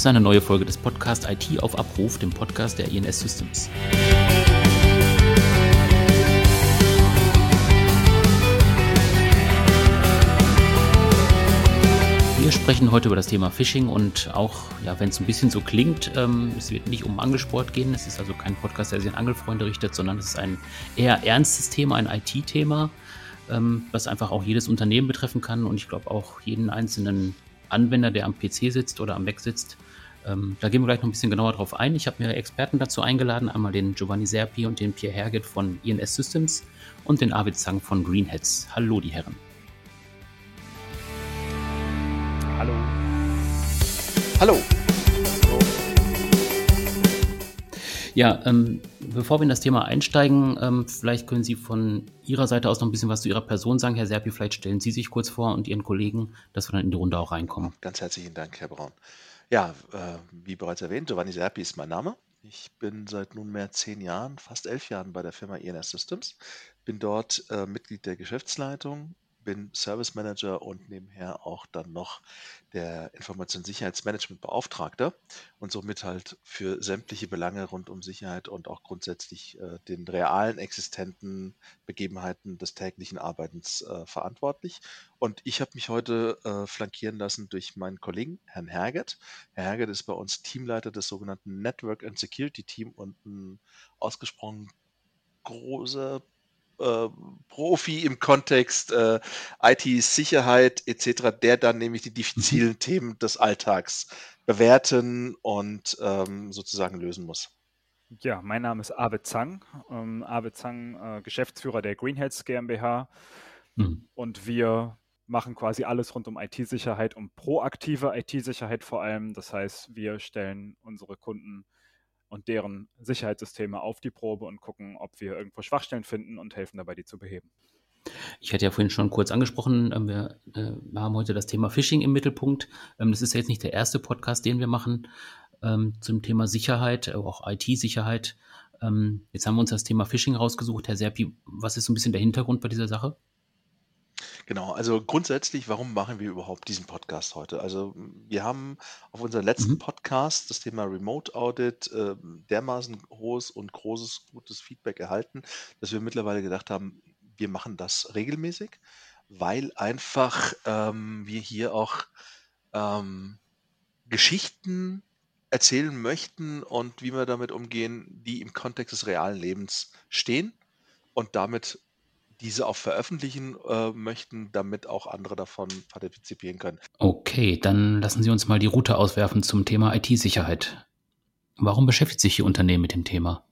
ist eine neue Folge des Podcasts IT auf Abruf, dem Podcast der INS Systems. Wir sprechen heute über das Thema Phishing und auch, ja, wenn es ein bisschen so klingt, ähm, es wird nicht um Angelsport gehen. Es ist also kein Podcast, der sich an Angelfreunde richtet, sondern es ist ein eher ernstes Thema, ein IT-Thema, ähm, was einfach auch jedes Unternehmen betreffen kann und ich glaube auch jeden einzelnen Anwender, der am PC sitzt oder am Mac sitzt. Ähm, da gehen wir gleich noch ein bisschen genauer drauf ein. Ich habe mehrere Experten dazu eingeladen, einmal den Giovanni Serpi und den Pierre Herget von INS Systems und den Arvid Zang von Greenheads. Hallo, die Herren. Hallo. Hallo. Ja, ähm, bevor wir in das Thema einsteigen, ähm, vielleicht können Sie von Ihrer Seite aus noch ein bisschen was zu Ihrer Person sagen. Herr Serpi, vielleicht stellen Sie sich kurz vor und Ihren Kollegen, dass wir dann in die Runde auch reinkommen. Ganz herzlichen Dank, Herr Braun. Ja, äh, wie bereits erwähnt, Giovanni Serpi ist mein Name. Ich bin seit nunmehr zehn Jahren, fast elf Jahren bei der Firma INS Systems, bin dort äh, Mitglied der Geschäftsleitung bin Service Manager und nebenher auch dann noch der Informationssicherheitsmanagementbeauftragter und somit halt für sämtliche Belange rund um Sicherheit und auch grundsätzlich äh, den realen existenten Begebenheiten des täglichen Arbeitens äh, verantwortlich. Und ich habe mich heute äh, flankieren lassen durch meinen Kollegen, Herrn Herget. Herr Herget ist bei uns Teamleiter des sogenannten Network and Security Team und ein ausgesprochen großer äh, Profi im Kontext äh, IT-Sicherheit etc., der dann nämlich die diffizilen mhm. Themen des Alltags bewerten und ähm, sozusagen lösen muss. Ja, mein Name ist Arvid Zang. Ähm, Arvid Zang, äh, Geschäftsführer der Greenheads GmbH. Mhm. Und wir machen quasi alles rund um IT-Sicherheit, um proaktive IT-Sicherheit vor allem. Das heißt, wir stellen unsere Kunden und deren Sicherheitssysteme auf die Probe und gucken, ob wir irgendwo Schwachstellen finden und helfen dabei, die zu beheben. Ich hatte ja vorhin schon kurz angesprochen, ähm, wir, äh, haben heute das Thema Phishing im Mittelpunkt. Ähm, das ist jetzt nicht der erste Podcast, den wir machen ähm, zum Thema Sicherheit, äh, auch IT-Sicherheit. Jetzt haben wir uns das Thema Phishing rausgesucht. Herr Serpi, was ist so ein bisschen der Hintergrund bei dieser Sache? Genau, also grundsätzlich, warum machen wir überhaupt diesen Podcast heute? Also wir haben auf unserem letzten Mhm. Podcast das Thema Remote Audit äh, dermaßen hohes und großes, gutes Feedback erhalten, dass wir mittlerweile gedacht haben, wir machen das regelmäßig, weil einfach ähm, wir hier auch ähm, Geschichten erzählen möchten und wie wir damit umgehen, die im Kontext des realen Lebens stehen und damit diese auch veröffentlichen äh, möchten, damit auch andere davon partizipieren können. Okay, dann lassen Sie uns mal die Route auswerfen zum Thema IT-Sicherheit. Warum beschäftigt sich Ihr Unternehmen mit dem Thema?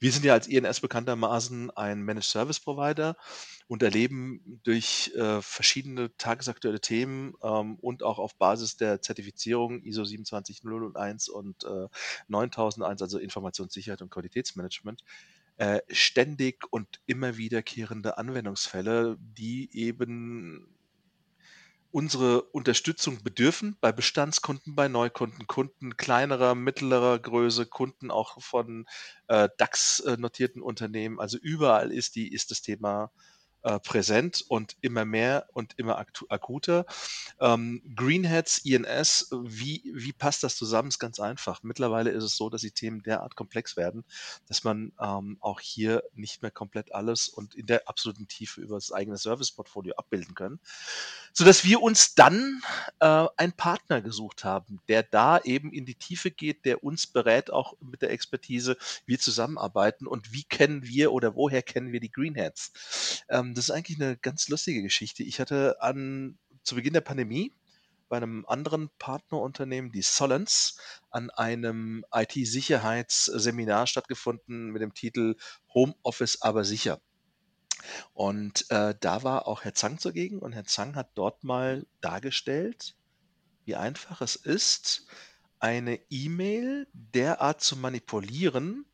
Wir sind ja als INS bekanntermaßen ein Managed Service Provider und erleben durch äh, verschiedene tagesaktuelle Themen ähm, und auch auf Basis der Zertifizierung ISO 27001 und äh, 9001, also Informationssicherheit und Qualitätsmanagement, äh, ständig und immer wiederkehrende Anwendungsfälle, die eben unsere Unterstützung bedürfen bei Bestandskunden, bei Neukunden, Kunden kleinerer, mittlerer Größe, Kunden auch von äh, DAX-notierten Unternehmen. Also überall ist die, ist das Thema äh, präsent und immer mehr und immer akuter. Ähm, Greenheads, INS, wie, wie passt das zusammen? Ist ganz einfach. Mittlerweile ist es so, dass die Themen derart komplex werden, dass man ähm, auch hier nicht mehr komplett alles und in der absoluten Tiefe über das eigene Serviceportfolio abbilden können, sodass wir uns dann äh, einen Partner gesucht haben, der da eben in die Tiefe geht, der uns berät, auch mit der Expertise, wir zusammenarbeiten und wie kennen wir oder woher kennen wir die Greenheads? Ähm, das ist eigentlich eine ganz lustige Geschichte. Ich hatte an, zu Beginn der Pandemie bei einem anderen Partnerunternehmen, die Solens, an einem IT-Sicherheitsseminar stattgefunden mit dem Titel Homeoffice aber sicher. Und äh, da war auch Herr Zang zugegen und Herr Zang hat dort mal dargestellt, wie einfach es ist, eine E-Mail derart zu manipulieren,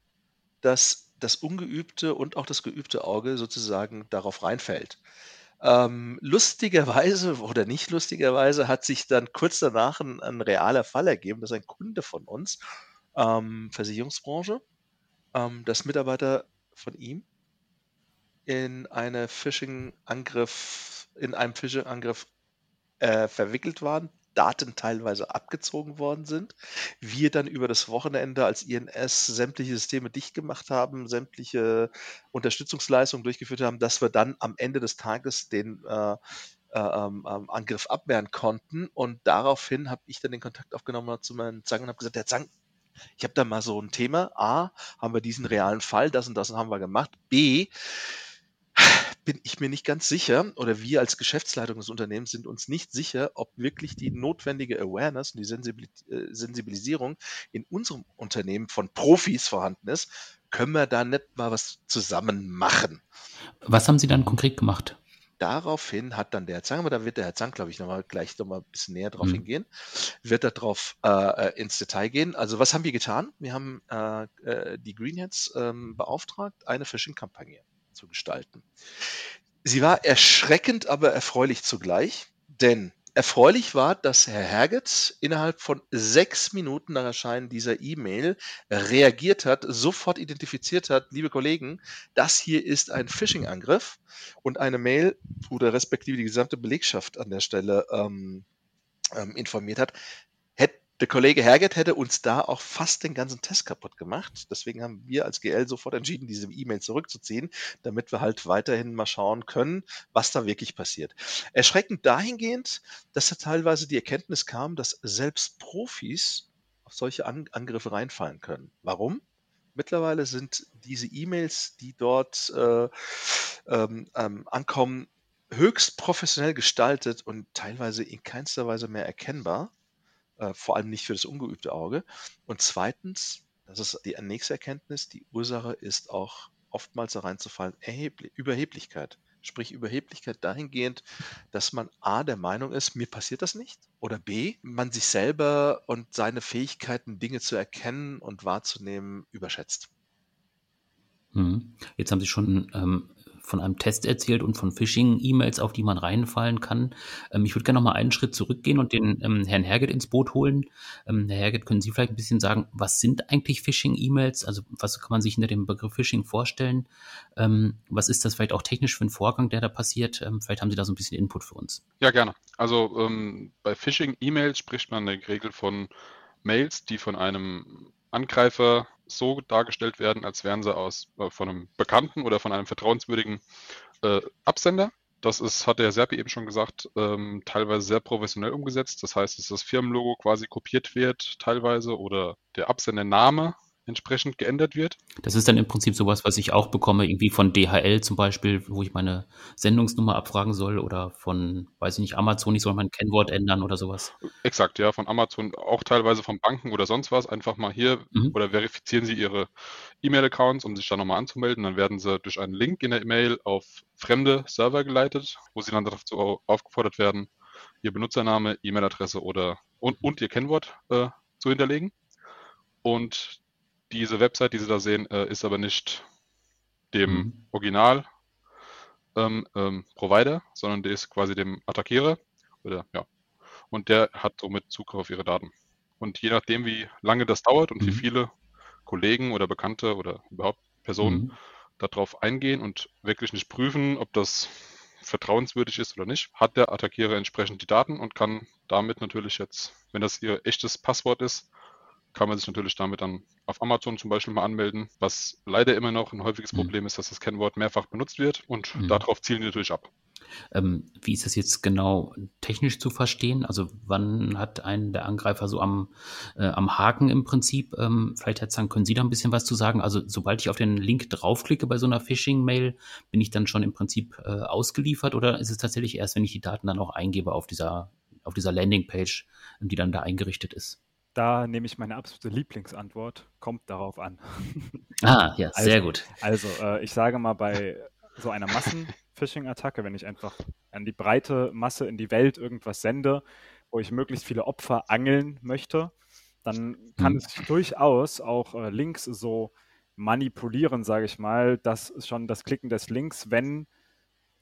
dass das ungeübte und auch das geübte Auge sozusagen darauf reinfällt. Ähm, lustigerweise oder nicht lustigerweise hat sich dann kurz danach ein, ein realer Fall ergeben, dass ein Kunde von uns, ähm, Versicherungsbranche, ähm, dass Mitarbeiter von ihm in eine Phishing-Angriff, in einem Phishing-Angriff äh, verwickelt waren, Daten teilweise abgezogen worden sind. Wir dann über das Wochenende als INS sämtliche Systeme dicht gemacht haben, sämtliche Unterstützungsleistungen durchgeführt haben, dass wir dann am Ende des Tages den äh, äh, ähm, ähm, Angriff abwehren konnten. Und daraufhin habe ich dann den Kontakt aufgenommen zu meinem Zang und habe gesagt, der Zang, ich habe da mal so ein Thema. A, haben wir diesen realen Fall, das und das haben wir gemacht. B, bin ich mir nicht ganz sicher, oder wir als Geschäftsleitung des Unternehmens sind uns nicht sicher, ob wirklich die notwendige Awareness und die äh, Sensibilisierung in unserem Unternehmen von Profis vorhanden ist. Können wir da nicht mal was zusammen machen? Was haben Sie dann konkret gemacht? daraufhin hat dann der Herr Zang, aber da wird der Herr Zang, glaube ich, noch mal, gleich nochmal ein bisschen näher drauf mhm. hingehen, wird darauf äh, äh, ins Detail gehen. Also was haben wir getan? Wir haben äh, äh die Greenheads ähm, beauftragt, eine Phishing-Kampagne zu gestalten. Sie war erschreckend, aber erfreulich zugleich, denn Erfreulich war, dass Herr Herget innerhalb von sechs Minuten nach Erscheinen dieser E-Mail reagiert hat, sofort identifiziert hat, liebe Kollegen, das hier ist ein Phishing-Angriff und eine Mail oder respektive die gesamte Belegschaft an der Stelle ähm, ähm, informiert hat der Kollege Herget hätte uns da auch fast den ganzen Test kaputt gemacht. Deswegen haben wir als GL sofort entschieden, diese E-Mail zurückzuziehen, damit wir halt weiterhin mal schauen können, was da wirklich passiert. Erschreckend dahingehend, dass da teilweise die Erkenntnis kam, dass selbst Profis auf solche An Angriffe reinfallen können. Warum? Mittlerweile sind diese E-Mails, die dort äh, ähm, ähm, ankommen, höchst professionell gestaltet und teilweise in keinster Weise mehr erkennbar vor allem nicht für das ungeübte Auge. Und zweitens, das ist die nächste Erkenntnis, die Ursache ist auch oftmals da reinzufallen, Überheblichkeit. Sprich Überheblichkeit dahingehend, dass man A der Meinung ist, mir passiert das nicht. Oder B, man sich selber und seine Fähigkeiten, Dinge zu erkennen und wahrzunehmen, überschätzt. Mhm. Jetzt haben Sie schon ähm, von einem Test erzählt und von Phishing-E-Mails, auf die man reinfallen kann. Ähm, ich würde gerne noch mal einen Schritt zurückgehen und den ähm, Herrn Herget ins Boot holen. Ähm, Herr Herget, können Sie vielleicht ein bisschen sagen, was sind eigentlich Phishing-E-Mails? Also was kann man sich hinter dem Begriff Phishing vorstellen? Ähm, was ist das vielleicht auch technisch für ein Vorgang, der da passiert? Ähm, vielleicht haben Sie da so ein bisschen Input für uns. Ja, gerne. Also ähm, bei Phishing-E-Mails spricht man in der Regel von Mails, die von einem Angreifer so dargestellt werden, als wären sie aus äh, von einem Bekannten oder von einem vertrauenswürdigen äh, Absender. Das ist, hat der Serpi eben schon gesagt, ähm, teilweise sehr professionell umgesetzt. Das heißt, dass das Firmenlogo quasi kopiert wird, teilweise, oder der Absendername entsprechend geändert wird. Das ist dann im Prinzip sowas, was ich auch bekomme, irgendwie von DHL zum Beispiel, wo ich meine Sendungsnummer abfragen soll oder von, weiß ich nicht, Amazon, ich soll mein Kennwort ändern oder sowas. Exakt, ja, von Amazon, auch teilweise von Banken oder sonst was, einfach mal hier mhm. oder verifizieren Sie Ihre E-Mail-Accounts, um sich da nochmal anzumelden. Dann werden Sie durch einen Link in der E-Mail auf fremde Server geleitet, wo Sie dann dazu aufgefordert werden, Ihr Benutzername, E-Mail-Adresse oder und, und Ihr Kennwort äh, zu hinterlegen. Und diese Website, die Sie da sehen, äh, ist aber nicht dem mhm. Original ähm, ähm, Provider, sondern der ist quasi dem Attackierer oder ja. Und der hat somit Zugriff auf Ihre Daten. Und je nachdem, wie lange das dauert und mhm. wie viele Kollegen oder Bekannte oder überhaupt Personen mhm. darauf eingehen und wirklich nicht prüfen, ob das vertrauenswürdig ist oder nicht, hat der Attackierer entsprechend die Daten und kann damit natürlich jetzt, wenn das ihr echtes Passwort ist, kann man sich natürlich damit dann auf Amazon zum Beispiel mal anmelden, was leider immer noch ein häufiges mhm. Problem ist, dass das Kennwort mehrfach benutzt wird und mhm. darauf zielen die natürlich ab. Ähm, wie ist das jetzt genau technisch zu verstehen? Also wann hat einen der Angreifer so am, äh, am Haken im Prinzip? Ähm, vielleicht, Herr Zang, können Sie da ein bisschen was zu sagen? Also sobald ich auf den Link draufklicke bei so einer Phishing-Mail, bin ich dann schon im Prinzip äh, ausgeliefert oder ist es tatsächlich erst, wenn ich die Daten dann auch eingebe auf dieser, auf dieser Landingpage, die dann da eingerichtet ist? Da nehme ich meine absolute Lieblingsantwort, kommt darauf an. Ah, ja, also, sehr gut. Also, äh, ich sage mal, bei so einer Massen-Phishing-Attacke, wenn ich einfach an die breite Masse in die Welt irgendwas sende, wo ich möglichst viele Opfer angeln möchte, dann kann hm. es durchaus auch äh, Links so manipulieren, sage ich mal, dass schon das Klicken des Links, wenn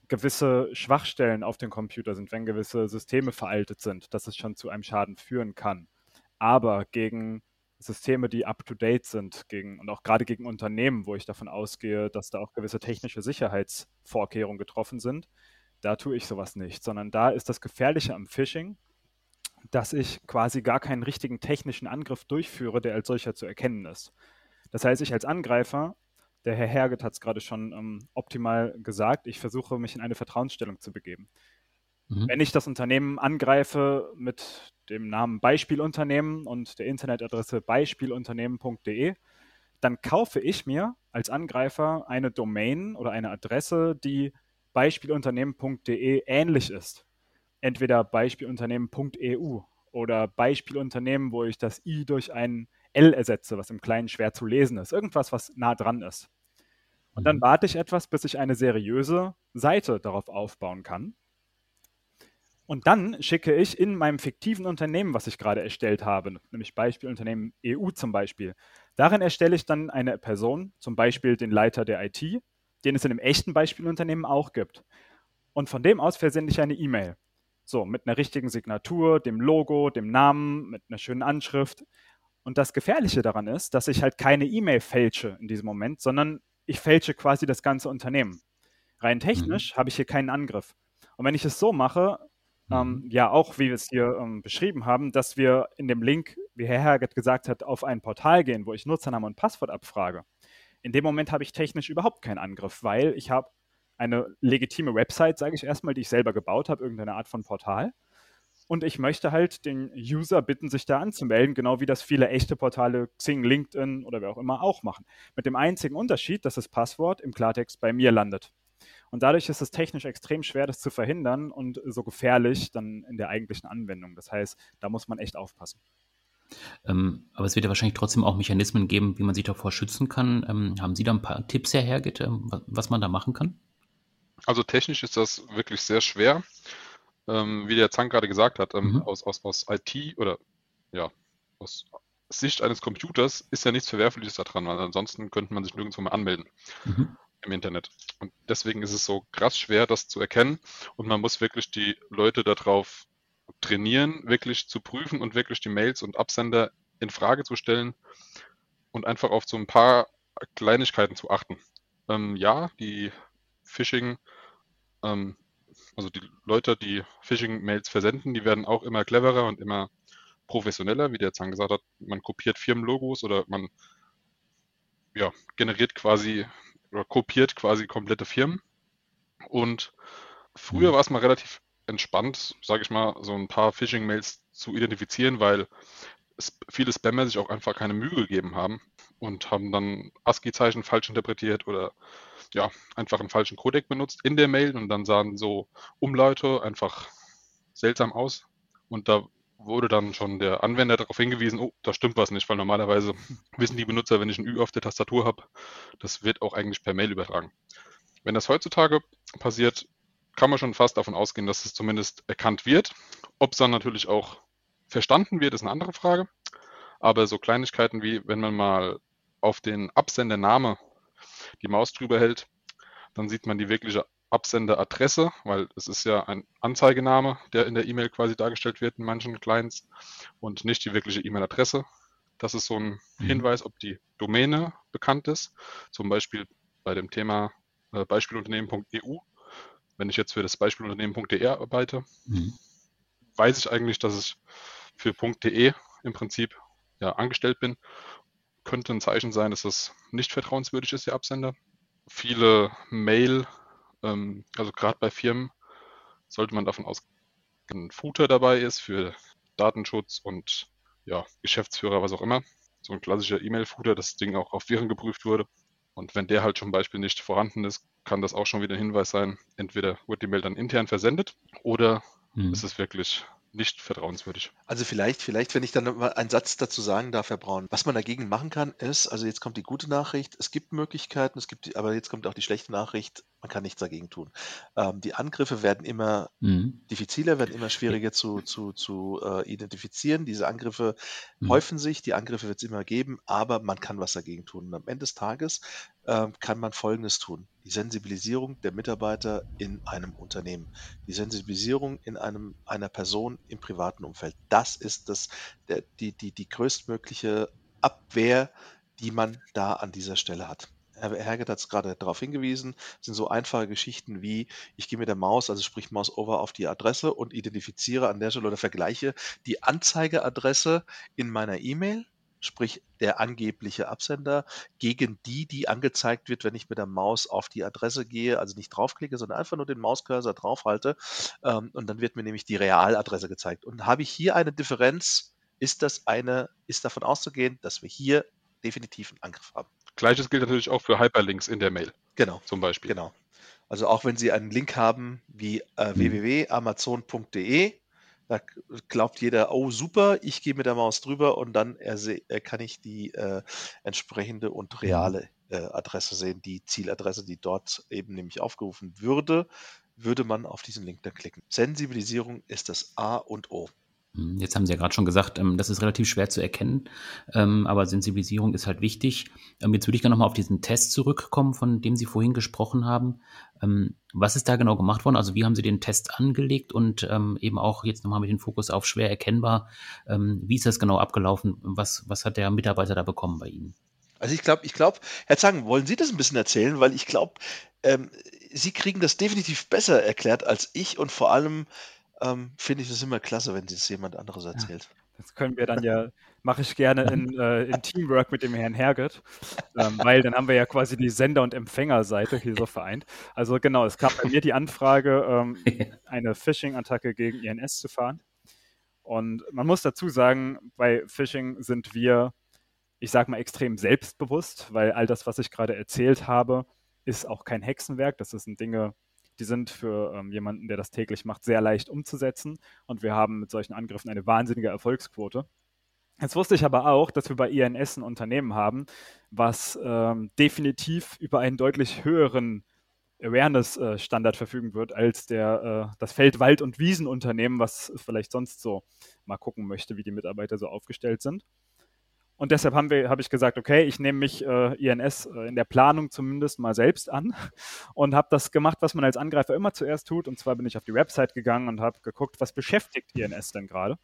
gewisse Schwachstellen auf dem Computer sind, wenn gewisse Systeme veraltet sind, dass es schon zu einem Schaden führen kann aber gegen Systeme, die up-to-date sind, gegen, und auch gerade gegen Unternehmen, wo ich davon ausgehe, dass da auch gewisse technische Sicherheitsvorkehrungen getroffen sind, da tue ich sowas nicht, sondern da ist das Gefährliche am Phishing, dass ich quasi gar keinen richtigen technischen Angriff durchführe, der als solcher zu erkennen ist. Das heißt, ich als Angreifer, der Herr Herget hat es gerade schon ähm, optimal gesagt, ich versuche mich in eine Vertrauensstellung zu begeben. Mhm. Wenn ich das Unternehmen angreife mit dem Namen Beispielunternehmen und der Internetadresse beispielunternehmen.de, dann kaufe ich mir als Angreifer eine Domain oder eine Adresse, die beispielunternehmen.de ähnlich ist. Entweder beispielunternehmen.eu oder Beispielunternehmen, wo ich das i durch ein L ersetze, was im Kleinen schwer zu lesen ist. Irgendwas, was nah dran ist. Und dann mhm. warte ich etwas, bis ich eine seriöse Seite darauf aufbauen kann. Und dann schicke ich in meinem fiktiven Unternehmen, was ich gerade erstellt habe, nämlich Beispielunternehmen EU zum Beispiel, darin erstelle ich dann eine Person, zum Beispiel den Leiter der IT, den es in einem echten Beispielunternehmen auch gibt. Und von dem aus versende ich eine E-Mail. So, mit einer richtigen Signatur, dem Logo, dem Namen, mit einer schönen Anschrift. Und das Gefährliche daran ist, dass ich halt keine E-Mail fälsche in diesem Moment, sondern ich fälsche quasi das ganze Unternehmen. Rein technisch mhm. habe ich hier keinen Angriff. Und wenn ich es so mache, ähm, mhm. ja, auch wie wir es hier ähm, beschrieben haben, dass wir in dem Link, wie Herr Herget gesagt hat, auf ein Portal gehen, wo ich Nutzername und Passwort abfrage. In dem Moment habe ich technisch überhaupt keinen Angriff, weil ich habe eine legitime Website, sage ich erstmal, die ich selber gebaut habe, irgendeine Art von Portal. Und ich möchte halt den User bitten, sich da anzumelden, genau wie das viele echte Portale Xing, LinkedIn oder wer auch immer auch machen. Mit dem einzigen Unterschied, dass das Passwort im Klartext bei mir landet. Und dadurch ist es technisch extrem schwer, das zu verhindern und so gefährlich dann in der eigentlichen Anwendung. Das heißt, da muss man echt aufpassen. Ähm, aber es wird ja wahrscheinlich trotzdem auch Mechanismen geben, wie man sich davor schützen kann. Ähm, haben Sie da ein paar Tipps herhergeht, ähm, was man da machen kann? Also technisch ist das wirklich sehr schwer. Ähm, wie der Zang gerade gesagt hat, ähm, mhm. aus, aus, aus IT oder ja, aus Sicht eines Computers ist ja nichts Verwerfliches daran, weil ansonsten könnte man sich nirgendwo mehr anmelden. Mhm im Internet. Und deswegen ist es so krass schwer, das zu erkennen. Und man muss wirklich die Leute darauf trainieren, wirklich zu prüfen und wirklich die Mails und Absender in Frage zu stellen und einfach auf so ein paar Kleinigkeiten zu achten. Ähm, ja, die Phishing, ähm, also die Leute, die Phishing-Mails versenden, die werden auch immer cleverer und immer professioneller, wie der Zahn gesagt hat. Man kopiert Firmenlogos oder man ja, generiert quasi oder kopiert quasi komplette Firmen. Und früher mhm. war es mal relativ entspannt, sage ich mal, so ein paar Phishing-Mails zu identifizieren, weil viele Spammer sich auch einfach keine Mühe gegeben haben und haben dann ASCII-Zeichen falsch interpretiert oder ja, einfach einen falschen Codec benutzt in der Mail und dann sahen so Umlaute einfach seltsam aus. Und da wurde dann schon der Anwender darauf hingewiesen, oh, da stimmt was nicht, weil normalerweise wissen die Benutzer, wenn ich ein Ü auf der Tastatur habe, das wird auch eigentlich per Mail übertragen. Wenn das heutzutage passiert, kann man schon fast davon ausgehen, dass es zumindest erkannt wird. Ob es dann natürlich auch verstanden wird, ist eine andere Frage. Aber so Kleinigkeiten wie, wenn man mal auf den Absendername die Maus drüber hält, dann sieht man die wirkliche Absenderadresse, weil es ist ja ein Anzeigename, der in der E-Mail quasi dargestellt wird in manchen Clients und nicht die wirkliche E-Mail-Adresse. Das ist so ein mhm. Hinweis, ob die Domäne bekannt ist. Zum Beispiel bei dem Thema äh, Beispielunternehmen.eu. Wenn ich jetzt für das Beispielunternehmen.de arbeite, mhm. weiß ich eigentlich, dass ich für .de im Prinzip ja, angestellt bin. Könnte ein Zeichen sein, dass das nicht vertrauenswürdig ist, der Absender. Viele Mail- ähm, also gerade bei Firmen sollte man davon ausgehen, dass ein Footer dabei ist für Datenschutz und ja, Geschäftsführer, was auch immer. So ein klassischer E-Mail-Footer, das Ding auch auf Viren geprüft wurde. Und wenn der halt zum Beispiel nicht vorhanden ist, kann das auch schon wieder ein Hinweis sein. Entweder wird die Mail dann intern versendet oder hm. ist es wirklich nicht vertrauenswürdig. Also vielleicht, vielleicht, wenn ich dann mal einen Satz dazu sagen darf, Herr Braun. Was man dagegen machen kann, ist, also jetzt kommt die gute Nachricht, es gibt Möglichkeiten, es gibt, aber jetzt kommt auch die schlechte Nachricht, man kann nichts dagegen tun. Ähm, die Angriffe werden immer mhm. diffiziler, werden immer schwieriger zu, zu, zu äh, identifizieren. Diese Angriffe mhm. häufen sich, die Angriffe wird es immer geben, aber man kann was dagegen tun. Und am Ende des Tages äh, kann man Folgendes tun. Die Sensibilisierung der Mitarbeiter in einem Unternehmen, die Sensibilisierung in einem, einer Person im privaten Umfeld. Das ist das, der, die, die, die größtmögliche Abwehr, die man da an dieser Stelle hat. Herr Herget hat es gerade darauf hingewiesen, sind so einfache Geschichten wie, ich gehe mit der Maus, also sprich Maus over auf die Adresse und identifiziere an der Stelle oder vergleiche die Anzeigeadresse in meiner E-Mail, sprich der angebliche Absender, gegen die, die angezeigt wird, wenn ich mit der Maus auf die Adresse gehe, also nicht draufklicke, sondern einfach nur den Mauscursor draufhalte ähm, und dann wird mir nämlich die Realadresse gezeigt. Und habe ich hier eine Differenz, ist das eine, ist davon auszugehen, dass wir hier definitiv einen Angriff haben. Gleiches gilt natürlich auch für Hyperlinks in der Mail. Genau. Zum Beispiel. Genau. Also auch wenn Sie einen Link haben wie äh, mhm. www.amazon.de, da glaubt jeder, oh super, ich gehe mit der Maus drüber und dann äh, kann ich die äh, entsprechende und mhm. reale äh, Adresse sehen, die Zieladresse, die dort eben nämlich aufgerufen würde, würde man auf diesen Link dann klicken. Sensibilisierung ist das A und O. Hm, jetzt haben Sie ja gerade schon gesagt, ähm, das ist relativ schwer zu erkennen, ähm, aber Sensibilisierung ist halt wichtig. Ähm, jetzt würde ich gerne nochmal auf diesen Test zurückkommen, von dem Sie vorhin gesprochen haben. Was ist da genau gemacht worden? Also wie haben Sie den Test angelegt und eben auch jetzt nochmal mit dem Fokus auf schwer erkennbar. Wie ist das genau abgelaufen? Was, was hat der Mitarbeiter da bekommen bei Ihnen? Also ich glaube, ich glaube, Herr Zang, wollen Sie das ein bisschen erzählen? Weil ich glaube, ähm, Sie kriegen das definitiv besser erklärt als ich und vor allem ähm, finde ich das immer klasse, wenn es jemand anderes erzählt. Ja, das können wir dann ja, mache ich gerne in, äh, in Teamwork mit dem Herrn Herget, ähm, weil dann haben wir ja quasi die Sender- und Empfängerseite hier so vereint. Also genau, es kam bei mir die Anfrage, ähm, eine Phishing-Attacke gegen INS zu fahren. Und man muss dazu sagen, bei Phishing sind wir, ich sage mal, extrem selbstbewusst, weil all das, was ich gerade erzählt habe, ist auch kein Hexenwerk. Das sind Dinge, die sind für ähm, jemanden, der das täglich macht, sehr leicht umzusetzen. Und wir haben mit solchen Angriffen eine wahnsinnige Erfolgsquote. Jetzt wusste ich aber auch, dass wir bei INS ein Unternehmen haben, was ähm, definitiv über einen deutlich höheren Awareness-Standard verfügen wird als der, äh, das Feld-, Wald- und Wiesenunternehmen, was vielleicht sonst so mal gucken möchte, wie die Mitarbeiter so aufgestellt sind. Und deshalb habe hab ich gesagt, okay, ich nehme mich äh, INS äh, in der Planung zumindest mal selbst an und habe das gemacht, was man als Angreifer immer zuerst tut. Und zwar bin ich auf die Website gegangen und habe geguckt, was beschäftigt INS denn gerade.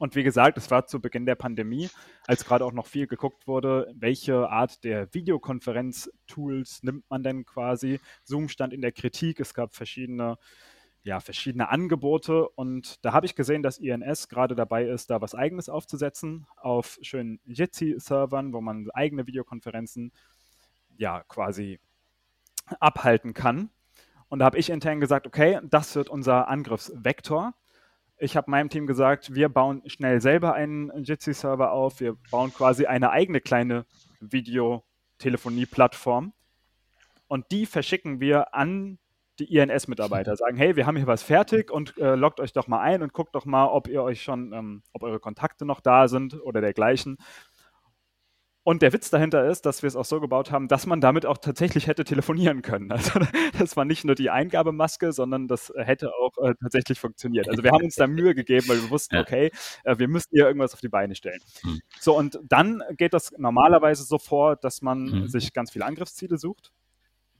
Und wie gesagt, es war zu Beginn der Pandemie, als gerade auch noch viel geguckt wurde, welche Art der Videokonferenz-Tools nimmt man denn quasi. Zoom stand in der Kritik, es gab verschiedene ja, verschiedene Angebote und da habe ich gesehen, dass INS gerade dabei ist, da was eigenes aufzusetzen auf schönen Jitsi-Servern, wo man eigene Videokonferenzen ja quasi abhalten kann. Und da habe ich intern gesagt, okay, das wird unser Angriffsvektor. Ich habe meinem Team gesagt, wir bauen schnell selber einen Jitsi-Server auf. Wir bauen quasi eine eigene kleine Videotelefonie-Plattform. Und die verschicken wir an die INS-Mitarbeiter sagen, hey, wir haben hier was fertig und äh, loggt euch doch mal ein und guckt doch mal, ob ihr euch schon, ähm, ob eure Kontakte noch da sind oder dergleichen. Und der Witz dahinter ist, dass wir es auch so gebaut haben, dass man damit auch tatsächlich hätte telefonieren können. Also das war nicht nur die Eingabemaske, sondern das hätte auch äh, tatsächlich funktioniert. Also wir haben uns da Mühe gegeben, weil wir wussten, okay, äh, wir müssen hier irgendwas auf die Beine stellen. Hm. So, und dann geht das normalerweise so vor, dass man hm. sich ganz viele Angriffsziele sucht.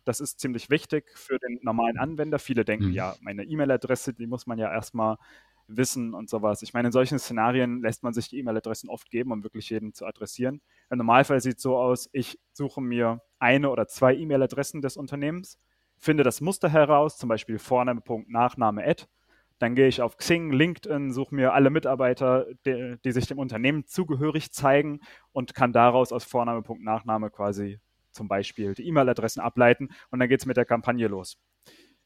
Das ist ziemlich wichtig für den normalen Anwender. Viele denken, mhm. ja, meine E-Mail-Adresse, die muss man ja erstmal wissen und sowas. Ich meine, in solchen Szenarien lässt man sich die E-Mail-Adressen oft geben, um wirklich jeden zu adressieren. Im Normalfall sieht es so aus, ich suche mir eine oder zwei E-Mail-Adressen des Unternehmens, finde das Muster heraus, zum Beispiel Vorname, Punkt, Nachname, Ad. Dann gehe ich auf Xing, LinkedIn, suche mir alle Mitarbeiter, die, die sich dem Unternehmen zugehörig zeigen und kann daraus aus Vorname, Punkt, Nachname quasi zum Beispiel die E-Mail-Adressen ableiten und dann geht es mit der Kampagne los.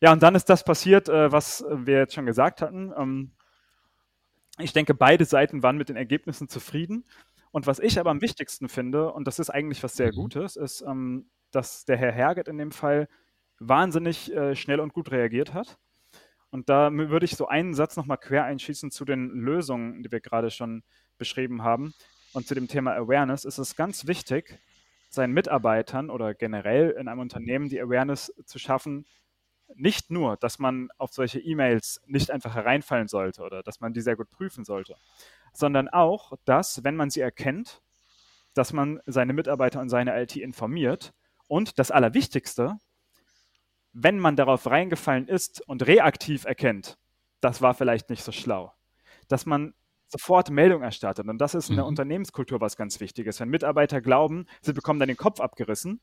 Ja, und dann ist das passiert, äh, was wir jetzt schon gesagt hatten. Ähm, ich denke, beide Seiten waren mit den Ergebnissen zufrieden. Und was ich aber am wichtigsten finde, und das ist eigentlich was sehr mhm. Gutes, ist, ähm, dass der Herr Herget in dem Fall wahnsinnig äh, schnell und gut reagiert hat. Und da würde ich so einen Satz nochmal quer einschießen zu den Lösungen, die wir gerade schon beschrieben haben. Und zu dem Thema Awareness ist es ganz wichtig, seinen Mitarbeitern oder generell in einem Unternehmen die Awareness zu schaffen, nicht nur, dass man auf solche E-Mails nicht einfach hereinfallen sollte oder dass man die sehr gut prüfen sollte, sondern auch, dass, wenn man sie erkennt, dass man seine Mitarbeiter und seine IT informiert und das Allerwichtigste, wenn man darauf reingefallen ist und reaktiv erkennt, das war vielleicht nicht so schlau, dass man sofort Meldung erstattet. Und das ist in der mhm. Unternehmenskultur was ganz Wichtiges. Wenn Mitarbeiter glauben, sie bekommen dann den Kopf abgerissen,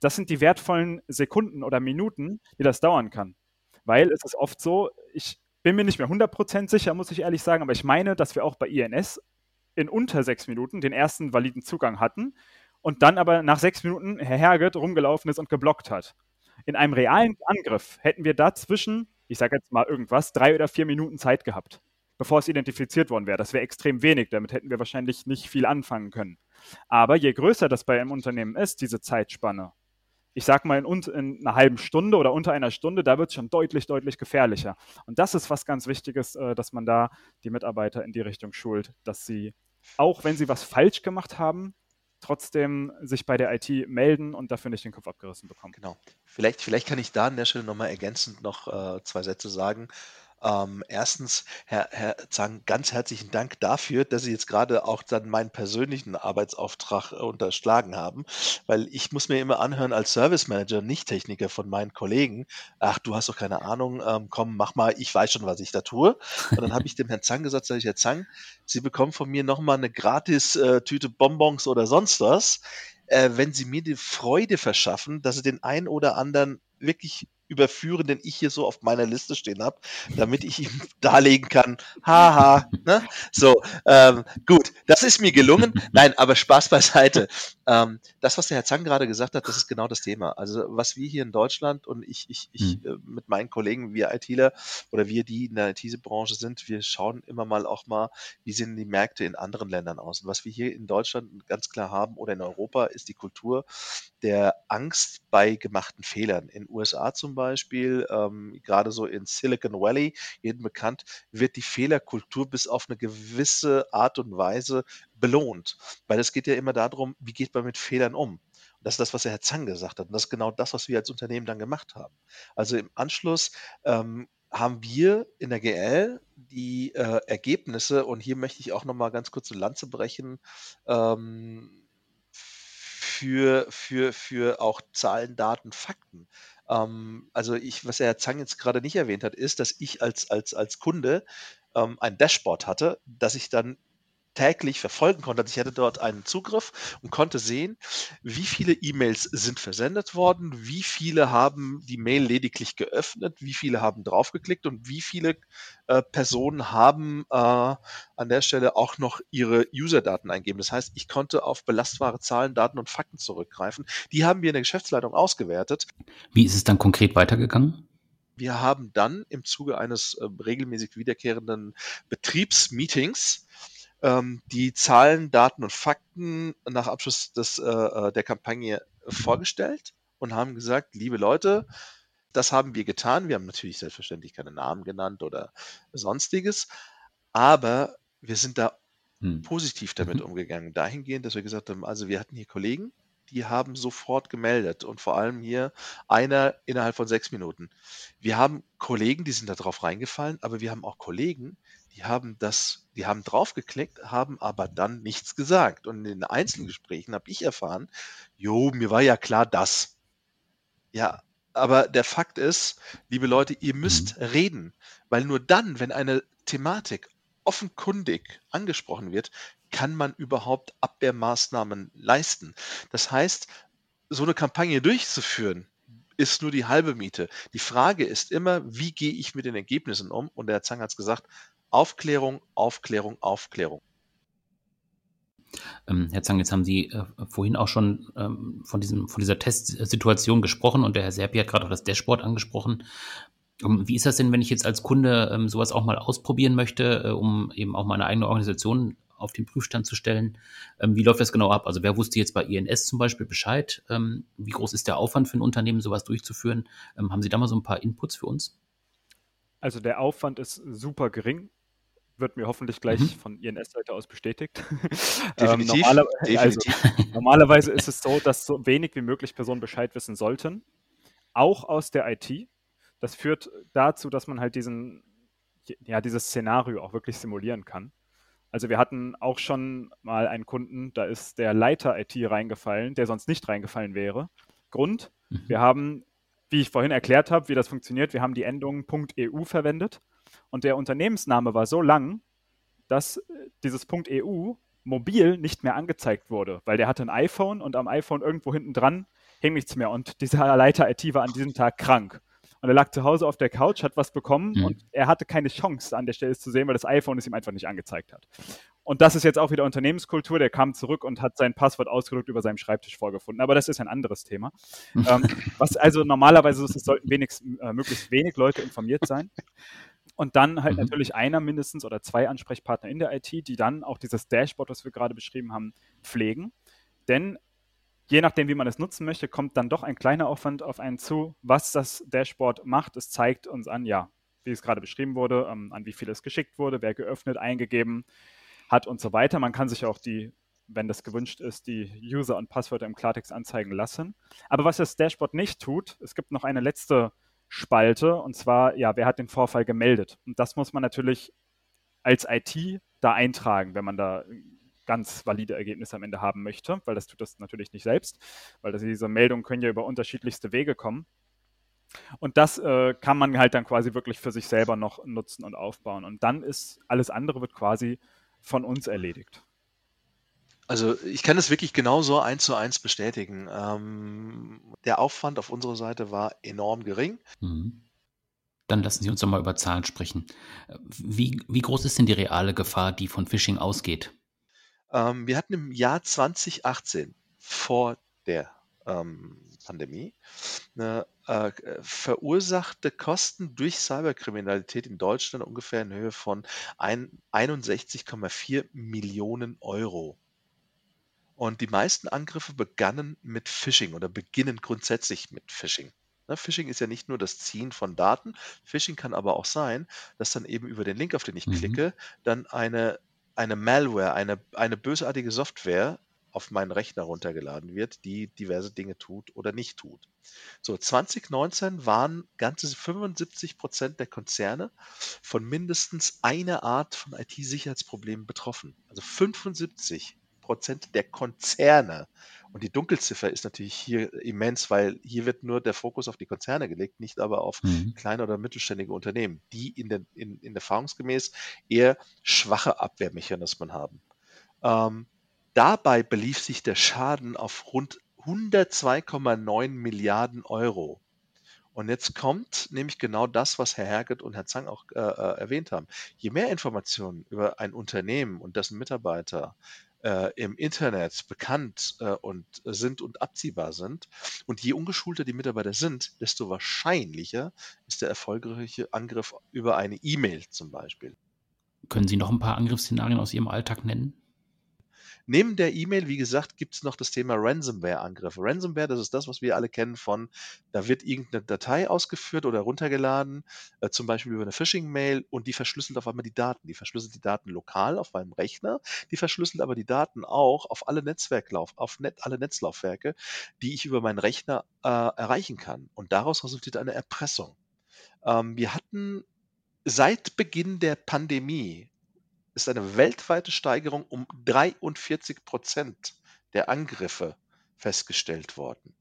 das sind die wertvollen Sekunden oder Minuten, die das dauern kann. Weil es ist oft so, ich bin mir nicht mehr 100% sicher, muss ich ehrlich sagen, aber ich meine, dass wir auch bei INS in unter sechs Minuten den ersten validen Zugang hatten und dann aber nach sechs Minuten Herr Herget rumgelaufen ist und geblockt hat. In einem realen Angriff hätten wir dazwischen, ich sage jetzt mal irgendwas, drei oder vier Minuten Zeit gehabt, bevor es identifiziert worden wäre. Das wäre extrem wenig, damit hätten wir wahrscheinlich nicht viel anfangen können. Aber je größer das bei einem Unternehmen ist, diese Zeitspanne, ich sag mal in, in einer halben Stunde oder unter einer Stunde, da wird es schon deutlich, deutlich gefährlicher. Und das ist was ganz Wichtiges, äh, dass man da die Mitarbeiter in die Richtung schult, dass sie, auch wenn sie was falsch gemacht haben, trotzdem sich bei der IT melden und dafür nicht den Kopf abgerissen bekommen. Genau. Vielleicht, vielleicht kann ich da an der Stelle nochmal ergänzend noch äh, zwei Sätze sagen. Ähm, erstens, Herr, Herr Zang, ganz herzlichen Dank dafür, dass Sie jetzt gerade auch dann meinen persönlichen Arbeitsauftrag äh, unterschlagen haben, weil ich muss mir immer anhören als Service Manager, nicht Techniker von meinen Kollegen, ach, du hast doch keine Ahnung, ähm, komm, mach mal, ich weiß schon, was ich da tue. Und dann habe ich dem Herrn Zang gesagt, sag ich, Herr Zang, Sie bekommen von mir nochmal eine gratis äh, Tüte Bonbons oder sonst was, äh, wenn Sie mir die Freude verschaffen, dass Sie den einen oder anderen wirklich überführen, den ich hier so auf meiner Liste stehen habe, damit ich ihm darlegen kann, haha, ne? So, ähm, gut, das ist mir gelungen. Nein, aber Spaß beiseite. Ähm, das, was der Herr Zang gerade gesagt hat, das ist genau das Thema. Also, was wir hier in Deutschland und ich, ich, ich hm. äh, mit meinen Kollegen, wir ITler oder wir, die in der IT-Branche sind, wir schauen immer mal auch mal, wie sehen die Märkte in anderen Ländern aus. Und was wir hier in Deutschland ganz klar haben oder in Europa, ist die Kultur der Angst bei gemachten Fehlern. In USA zum Beispiel, ähm, gerade so in Silicon Valley, jedem bekannt, wird die Fehlerkultur bis auf eine gewisse Art und Weise belohnt. Weil es geht ja immer darum, wie geht man mit Fehlern um. Das ist das, was der Herr Zang gesagt hat. Und das ist genau das, was wir als Unternehmen dann gemacht haben. Also im Anschluss ähm, haben wir in der GL die äh, Ergebnisse, und hier möchte ich auch nochmal ganz kurz eine Lanze brechen, ähm, für, für, für auch Zahlen, Daten, Fakten. Ähm, also ich, was Herr Zang jetzt gerade nicht erwähnt hat, ist, dass ich als, als, als Kunde ähm, ein Dashboard hatte, dass ich dann täglich verfolgen konnte. Also ich hatte dort einen Zugriff und konnte sehen, wie viele E-Mails sind versendet worden, wie viele haben die Mail lediglich geöffnet, wie viele haben draufgeklickt und wie viele äh, Personen haben äh, an der Stelle auch noch ihre User-Daten eingeben. Das heißt, ich konnte auf belastbare Zahlen, Daten und Fakten zurückgreifen. Die haben wir in der Geschäftsleitung ausgewertet. Wie ist es dann konkret weitergegangen? Wir haben dann im Zuge eines äh, regelmäßig wiederkehrenden Betriebsmeetings ähm, die Zahlen, Daten und Fakten nach Abschluss des, äh, äh, der Kampagne vorgestellt und haben gesagt, liebe Leute, das haben wir getan. Wir haben natürlich selbstverständlich keine Namen genannt oder sonstiges, aber wir sind da hm. positiv damit mhm. umgegangen. Dahingehend, dass wir gesagt haben, also wir hatten hier Kollegen, die haben sofort gemeldet und vor allem hier einer innerhalb von sechs Minuten. Wir haben Kollegen, die sind da drauf reingefallen, aber wir haben auch Kollegen, die haben das, die haben draufgeklickt, haben aber dann nichts gesagt. Und in den Einzelgesprächen habe ich erfahren, jo, mir war ja klar das. Ja, aber der Fakt ist, liebe Leute, ihr müsst mhm. reden, weil nur dann, wenn eine Thematik offenkundig angesprochen wird, kann man überhaupt Abwehrmaßnahmen leisten. Das heißt, so eine Kampagne durchzuführen, ist nur die halbe Miete. Die Frage ist immer, wie gehe ich mit den Ergebnissen um? Und der Herr Zang hat es gesagt, Aufklärung, Aufklärung, Aufklärung. Ähm, Herr Zang, jetzt haben Sie äh, vorhin auch schon ähm, von, diesem, von dieser Testsituation gesprochen und der Herr Serpi hat gerade auch das Dashboard angesprochen. Um, wie ist das denn, wenn ich jetzt als Kunde ähm, sowas auch mal ausprobieren möchte, äh, um eben auch meine eigene Organisation auf den Prüfstand zu stellen? Ähm, wie läuft das genau ab? Also wer wusste jetzt bei INS zum Beispiel Bescheid? Ähm, wie groß ist der Aufwand für ein Unternehmen, sowas durchzuführen? Ähm, haben Sie da mal so ein paar Inputs für uns? Also der Aufwand ist super gering wird mir hoffentlich gleich mhm. von INS-Seite aus bestätigt. Definitiv, ähm, normaler definitiv. Also, normalerweise ist es so, dass so wenig wie möglich Personen Bescheid wissen sollten, auch aus der IT. Das führt dazu, dass man halt diesen, ja, dieses Szenario auch wirklich simulieren kann. Also wir hatten auch schon mal einen Kunden, da ist der Leiter IT reingefallen, der sonst nicht reingefallen wäre. Grund, mhm. wir haben, wie ich vorhin erklärt habe, wie das funktioniert, wir haben die Endung .eu verwendet und der Unternehmensname war so lang, dass äh, dieses .eu mobil nicht mehr angezeigt wurde, weil der hatte ein iPhone und am iPhone irgendwo hinten dran hing nichts mehr. Und dieser Leiter IT war an diesem Tag krank. Und er lag zu Hause auf der Couch, hat was bekommen mhm. und er hatte keine Chance, an der Stelle es zu sehen, weil das iPhone es ihm einfach nicht angezeigt hat. Und das ist jetzt auch wieder Unternehmenskultur. Der kam zurück und hat sein Passwort ausgedrückt über seinem Schreibtisch vorgefunden. Aber das ist ein anderes Thema. ähm, was also normalerweise ist, es sollten wenigst, äh, möglichst wenig Leute informiert sein. Und dann halt mhm. natürlich einer mindestens oder zwei Ansprechpartner in der IT, die dann auch dieses Dashboard, was wir gerade beschrieben haben, pflegen. Denn je nachdem, wie man es nutzen möchte, kommt dann doch ein kleiner Aufwand auf einen zu, was das Dashboard macht. Es zeigt uns an, ja, wie es gerade beschrieben wurde, ähm, an wie viel es geschickt wurde, wer geöffnet, eingegeben, hat und so weiter. Man kann sich auch die, wenn das gewünscht ist, die User und Passwörter im Klartext anzeigen lassen. Aber was das Dashboard nicht tut, es gibt noch eine letzte Spalte und zwar, ja, wer hat den Vorfall gemeldet? Und das muss man natürlich als IT da eintragen, wenn man da ganz valide Ergebnisse am Ende haben möchte, weil das tut das natürlich nicht selbst, weil das, diese Meldungen können ja über unterschiedlichste Wege kommen. Und das äh, kann man halt dann quasi wirklich für sich selber noch nutzen und aufbauen. Und dann ist alles andere wird quasi von uns erledigt. Also ich kann es wirklich genauso eins zu eins bestätigen. Ähm, der Aufwand auf unserer Seite war enorm gering. Mhm. Dann lassen Sie uns doch mal über Zahlen sprechen. Wie, wie groß ist denn die reale Gefahr, die von Phishing ausgeht? Ähm, wir hatten im Jahr 2018 vor der ähm, Pandemie eine äh, verursachte Kosten durch Cyberkriminalität in Deutschland ungefähr in Höhe von 61,4 Millionen Euro. Und die meisten Angriffe begannen mit Phishing oder beginnen grundsätzlich mit Phishing. Ne, Phishing ist ja nicht nur das Ziehen von Daten. Phishing kann aber auch sein, dass dann eben über den Link, auf den ich mhm. klicke, dann eine, eine Malware, eine, eine bösartige Software auf meinen Rechner runtergeladen wird, die diverse Dinge tut oder nicht tut. So, 2019 waren ganze 75 Prozent der Konzerne von mindestens einer Art von IT-Sicherheitsproblemen betroffen. Also 75 Prozent der Konzerne. Und die Dunkelziffer ist natürlich hier immens, weil hier wird nur der Fokus auf die Konzerne gelegt, nicht aber auf mhm. kleine oder mittelständige Unternehmen, die in, den, in, in erfahrungsgemäß eher schwache Abwehrmechanismen haben. Ähm, Dabei belief sich der Schaden auf rund 102,9 Milliarden Euro. Und jetzt kommt nämlich genau das, was Herr Herget und Herr Zang auch äh, äh, erwähnt haben. Je mehr Informationen über ein Unternehmen und dessen Mitarbeiter äh, im Internet bekannt äh, und sind und abziehbar sind und je ungeschulter die Mitarbeiter sind, desto wahrscheinlicher ist der erfolgreiche Angriff über eine E-Mail zum Beispiel. Können Sie noch ein paar Angriffsszenarien aus Ihrem Alltag nennen? Neben der E-Mail, wie gesagt, gibt es noch das Thema Ransomware-Angriffe. Ransomware, das ist das, was wir alle kennen von, da wird irgendeine Datei ausgeführt oder runtergeladen, äh, zum Beispiel über eine Phishing-Mail und die verschlüsselt auf einmal die Daten. Die verschlüsselt die Daten lokal auf meinem Rechner, die verschlüsselt aber die Daten auch auf alle Netzwerklauf, auf Net, alle Netzlaufwerke, die ich über meinen Rechner äh, erreichen kann. Und daraus resultiert eine Erpressung. Ähm, wir hatten seit Beginn der Pandemie ist eine weltweite Steigerung um 43 Prozent der Angriffe festgestellt worden.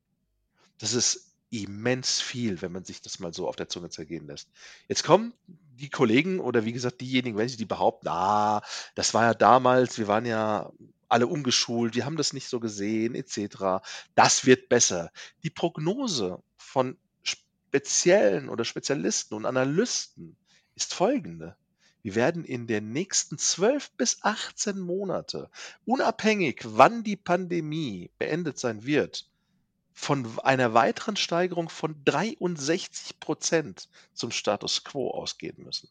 Das ist immens viel, wenn man sich das mal so auf der Zunge zergehen lässt. Jetzt kommen die Kollegen oder wie gesagt diejenigen, wenn sie die behaupten, ah, das war ja damals, wir waren ja alle ungeschult, wir haben das nicht so gesehen, etc. Das wird besser. Die Prognose von speziellen oder Spezialisten und Analysten ist folgende. Wir werden in den nächsten 12 bis 18 Monate, unabhängig wann die Pandemie beendet sein wird, von einer weiteren Steigerung von 63 Prozent zum Status quo ausgehen müssen.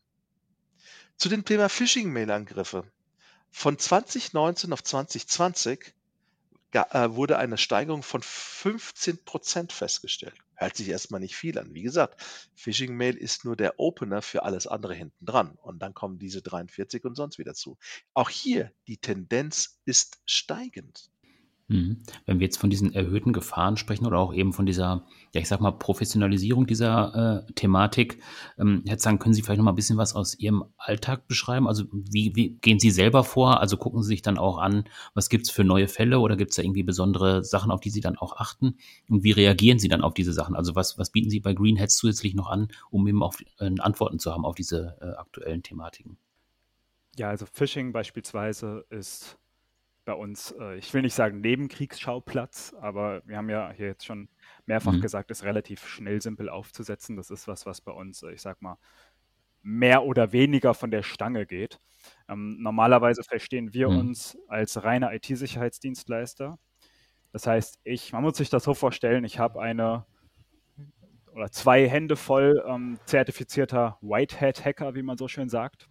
Zu dem Thema Phishing-Mail-Angriffe. Von 2019 auf 2020 äh, wurde eine Steigerung von 15 Prozent festgestellt. Hört sich erstmal nicht viel an. Wie gesagt, Phishing Mail ist nur der Opener für alles andere hinten dran. Und dann kommen diese 43 und sonst wieder zu. Auch hier, die Tendenz ist steigend. Mhm. Wenn wir jetzt von diesen erhöhten Gefahren sprechen oder auch eben von dieser, ja, ich sag mal, Professionalisierung dieser äh, Thematik, ähm, Herr Zang, können Sie vielleicht noch mal ein bisschen was aus Ihrem Alltag beschreiben? Also wie, wie gehen Sie selber vor? Also gucken Sie sich dann auch an, was gibt es für neue Fälle oder gibt es da irgendwie besondere Sachen, auf die Sie dann auch achten? Und wie reagieren Sie dann auf diese Sachen? Also was, was bieten Sie bei Greenheads zusätzlich noch an, um eben auch äh, Antworten zu haben auf diese äh, aktuellen Thematiken? Ja, also Phishing beispielsweise ist bei uns, äh, ich will nicht sagen Nebenkriegsschauplatz, aber wir haben ja hier jetzt schon mehrfach mhm. gesagt, ist relativ schnell simpel aufzusetzen. Das ist was, was bei uns, äh, ich sag mal, mehr oder weniger von der Stange geht. Ähm, normalerweise verstehen wir mhm. uns als reiner IT-Sicherheitsdienstleister. Das heißt, ich, man muss sich das so vorstellen, ich habe eine oder zwei Hände voll ähm, zertifizierter Whitehead-Hacker, wie man so schön sagt.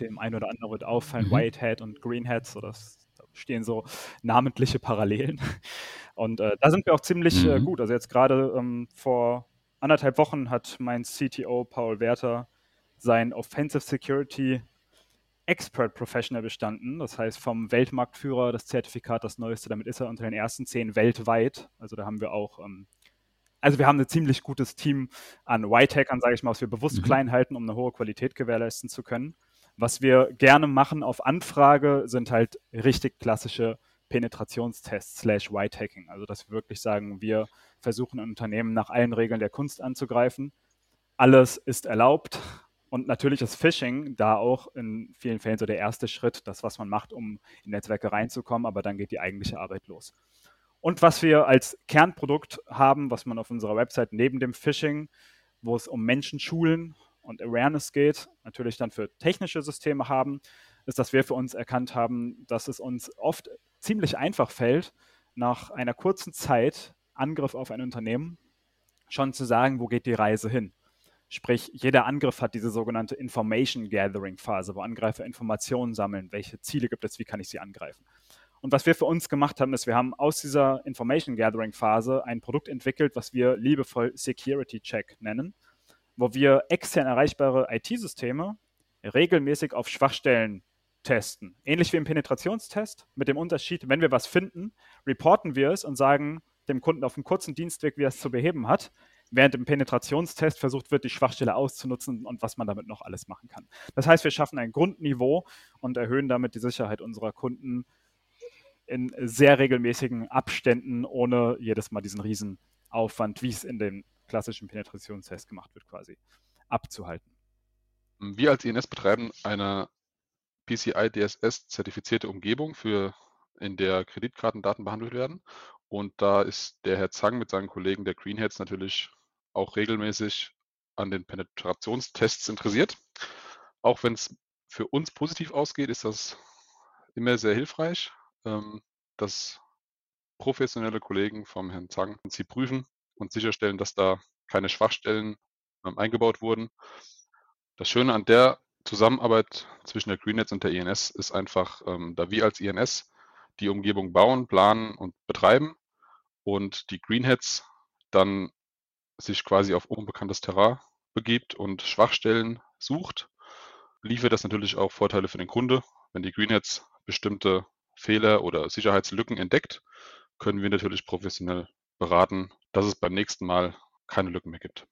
Dem einen oder anderen wird auffallen, mhm. Whitehead und Greenhead, so das da stehen so namentliche Parallelen. Und äh, da sind wir auch ziemlich äh, mhm. äh, gut. Also jetzt gerade ähm, vor anderthalb Wochen hat mein CTO Paul Werther sein Offensive Security Expert Professional bestanden. Das heißt, vom Weltmarktführer das Zertifikat, das neueste. Damit ist er unter den ersten zehn weltweit. Also da haben wir auch, ähm, also wir haben ein ziemlich gutes Team an White-Hackern, sage ich mal, was wir bewusst mhm. klein halten, um eine hohe Qualität gewährleisten zu können. Was wir gerne machen auf Anfrage sind halt richtig klassische Penetrationstests slash White-Hacking. Also dass wir wirklich sagen, wir versuchen ein Unternehmen nach allen Regeln der Kunst anzugreifen. Alles ist erlaubt, und natürlich ist Phishing da auch in vielen Fällen so der erste Schritt, das, was man macht, um in Netzwerke reinzukommen, aber dann geht die eigentliche Arbeit los. Und was wir als Kernprodukt haben, was man auf unserer Website neben dem Phishing, wo es um Menschenschulen und Awareness geht, natürlich dann für technische Systeme haben, ist, dass wir für uns erkannt haben, dass es uns oft ziemlich einfach fällt, nach einer kurzen Zeit Angriff auf ein Unternehmen schon zu sagen, wo geht die Reise hin. Sprich, jeder Angriff hat diese sogenannte Information Gathering Phase, wo Angreifer Informationen sammeln. Welche Ziele gibt es? Wie kann ich sie angreifen? Und was wir für uns gemacht haben, ist, wir haben aus dieser Information Gathering Phase ein Produkt entwickelt, was wir liebevoll Security Check nennen, wo wir extern erreichbare IT-Systeme regelmäßig auf Schwachstellen testen. Ähnlich wie im Penetrationstest, mit dem Unterschied, wenn wir was finden, reporten wir es und sagen dem Kunden auf einem kurzen Dienstweg, wie er es zu beheben hat während im Penetrationstest versucht wird, die Schwachstelle auszunutzen und was man damit noch alles machen kann. Das heißt, wir schaffen ein Grundniveau und erhöhen damit die Sicherheit unserer Kunden in sehr regelmäßigen Abständen, ohne jedes Mal diesen Riesenaufwand, wie es in dem klassischen Penetrationstest gemacht wird, quasi abzuhalten. Wir als INS betreiben eine PCI DSS zertifizierte Umgebung, für, in der Kreditkartendaten behandelt werden. Und da ist der Herr Zang mit seinen Kollegen der Greenheads natürlich auch regelmäßig an den Penetrationstests interessiert. Auch wenn es für uns positiv ausgeht, ist das immer sehr hilfreich, ähm, dass professionelle Kollegen vom Herrn Zang sie prüfen und sicherstellen, dass da keine Schwachstellen ähm, eingebaut wurden. Das Schöne an der Zusammenarbeit zwischen der Greenheads und der INS ist einfach, ähm, da wir als INS die Umgebung bauen, planen und betreiben und die Greenheads dann sich quasi auf unbekanntes Terrain begibt und Schwachstellen sucht, liefert das natürlich auch Vorteile für den Kunde. Wenn die Greenheads bestimmte Fehler oder Sicherheitslücken entdeckt, können wir natürlich professionell beraten, dass es beim nächsten Mal keine Lücken mehr gibt.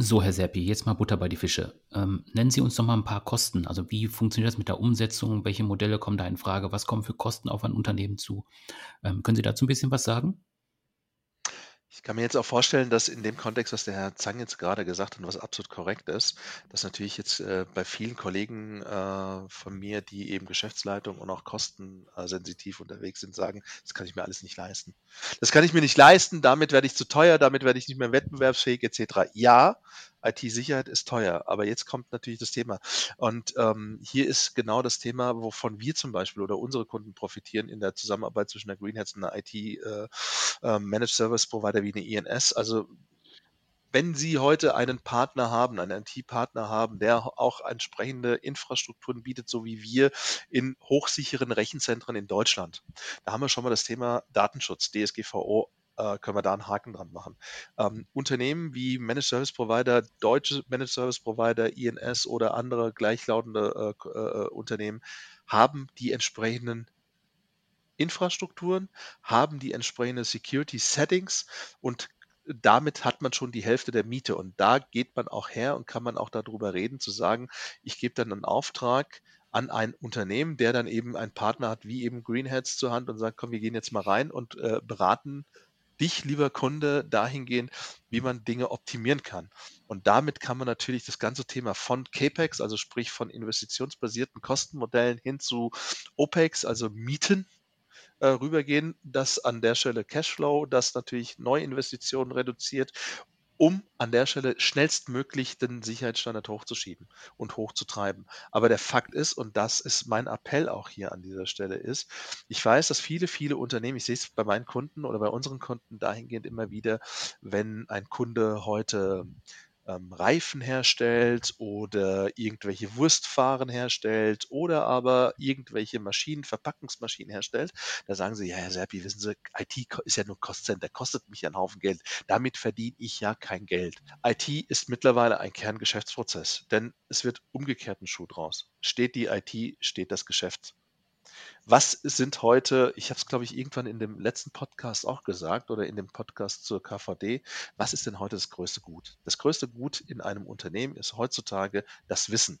So, Herr Serpi, jetzt mal Butter bei die Fische. Ähm, nennen Sie uns doch mal ein paar Kosten. Also wie funktioniert das mit der Umsetzung? Welche Modelle kommen da in Frage? Was kommen für Kosten auf ein Unternehmen zu? Ähm, können Sie dazu ein bisschen was sagen? Ich kann mir jetzt auch vorstellen, dass in dem Kontext, was der Herr Zang jetzt gerade gesagt hat und was absolut korrekt ist, dass natürlich jetzt äh, bei vielen Kollegen äh, von mir, die eben Geschäftsleitung und auch kostensensitiv unterwegs sind, sagen, das kann ich mir alles nicht leisten. Das kann ich mir nicht leisten, damit werde ich zu teuer, damit werde ich nicht mehr wettbewerbsfähig etc. Ja, IT-Sicherheit ist teuer, aber jetzt kommt natürlich das Thema. Und ähm, hier ist genau das Thema, wovon wir zum Beispiel oder unsere Kunden profitieren in der Zusammenarbeit zwischen der Greenheads und der IT äh, äh, Service Provider wie eine INS. Also wenn Sie heute einen Partner haben, einen IT-Partner haben, der auch entsprechende Infrastrukturen bietet, so wie wir in hochsicheren Rechenzentren in Deutschland, da haben wir schon mal das Thema Datenschutz, DSGVO äh, können wir da einen Haken dran machen. Ähm, Unternehmen wie Managed Service Provider, deutsche Managed Service Provider, INS oder andere gleichlautende äh, äh, Unternehmen haben die entsprechenden Infrastrukturen, haben die entsprechenden Security Settings und damit hat man schon die Hälfte der Miete. Und da geht man auch her und kann man auch darüber reden, zu sagen, ich gebe dann einen Auftrag an ein Unternehmen, der dann eben einen Partner hat, wie eben Greenheads zur Hand und sagt, komm, wir gehen jetzt mal rein und äh, beraten dich, lieber Kunde, dahingehend, wie man Dinge optimieren kann. Und damit kann man natürlich das ganze Thema von CAPEX, also sprich von investitionsbasierten Kostenmodellen hin zu OPEX, also Mieten, äh, rübergehen, das an der Stelle Cashflow, das natürlich Neuinvestitionen reduziert um an der Stelle schnellstmöglich den Sicherheitsstandard hochzuschieben und hochzutreiben. Aber der Fakt ist, und das ist mein Appell auch hier an dieser Stelle ist, ich weiß, dass viele, viele Unternehmen, ich sehe es bei meinen Kunden oder bei unseren Kunden dahingehend immer wieder, wenn ein Kunde heute ähm, Reifen herstellt oder irgendwelche Wurstfahren herstellt oder aber irgendwelche Maschinen, Verpackungsmaschinen herstellt, da sagen sie, ja, Herr Serpi, wissen Sie, IT ist ja nur Kostcenter, kostet mich einen Haufen Geld. Damit verdiene ich ja kein Geld. IT ist mittlerweile ein Kerngeschäftsprozess, denn es wird umgekehrt ein Schuh draus. Steht die IT, steht das Geschäft. Was sind heute, ich habe es, glaube ich, irgendwann in dem letzten Podcast auch gesagt oder in dem Podcast zur KVD, was ist denn heute das größte Gut? Das größte Gut in einem Unternehmen ist heutzutage das Wissen.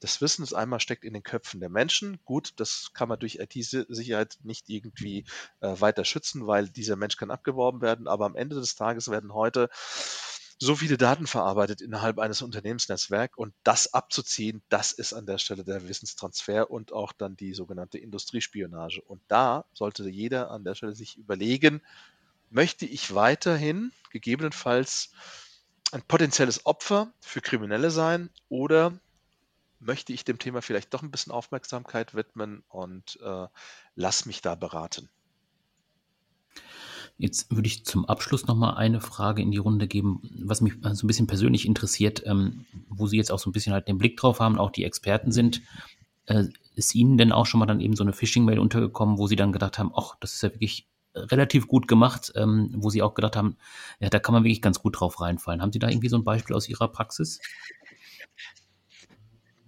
Das Wissen ist einmal steckt in den Köpfen der Menschen. Gut, das kann man durch IT-Sicherheit nicht irgendwie äh, weiter schützen, weil dieser Mensch kann abgeworben werden. Aber am Ende des Tages werden heute so viele Daten verarbeitet innerhalb eines Unternehmensnetzwerks und das abzuziehen, das ist an der Stelle der Wissenstransfer und auch dann die sogenannte Industriespionage. Und da sollte jeder an der Stelle sich überlegen, möchte ich weiterhin gegebenenfalls ein potenzielles Opfer für Kriminelle sein oder möchte ich dem Thema vielleicht doch ein bisschen Aufmerksamkeit widmen und äh, lass mich da beraten. Jetzt würde ich zum Abschluss noch mal eine Frage in die Runde geben, was mich so ein bisschen persönlich interessiert, ähm, wo Sie jetzt auch so ein bisschen halt den Blick drauf haben, auch die Experten sind. Äh, ist Ihnen denn auch schon mal dann eben so eine Phishing-Mail untergekommen, wo Sie dann gedacht haben, ach, das ist ja wirklich relativ gut gemacht, ähm, wo Sie auch gedacht haben, ja, da kann man wirklich ganz gut drauf reinfallen. Haben Sie da irgendwie so ein Beispiel aus Ihrer Praxis?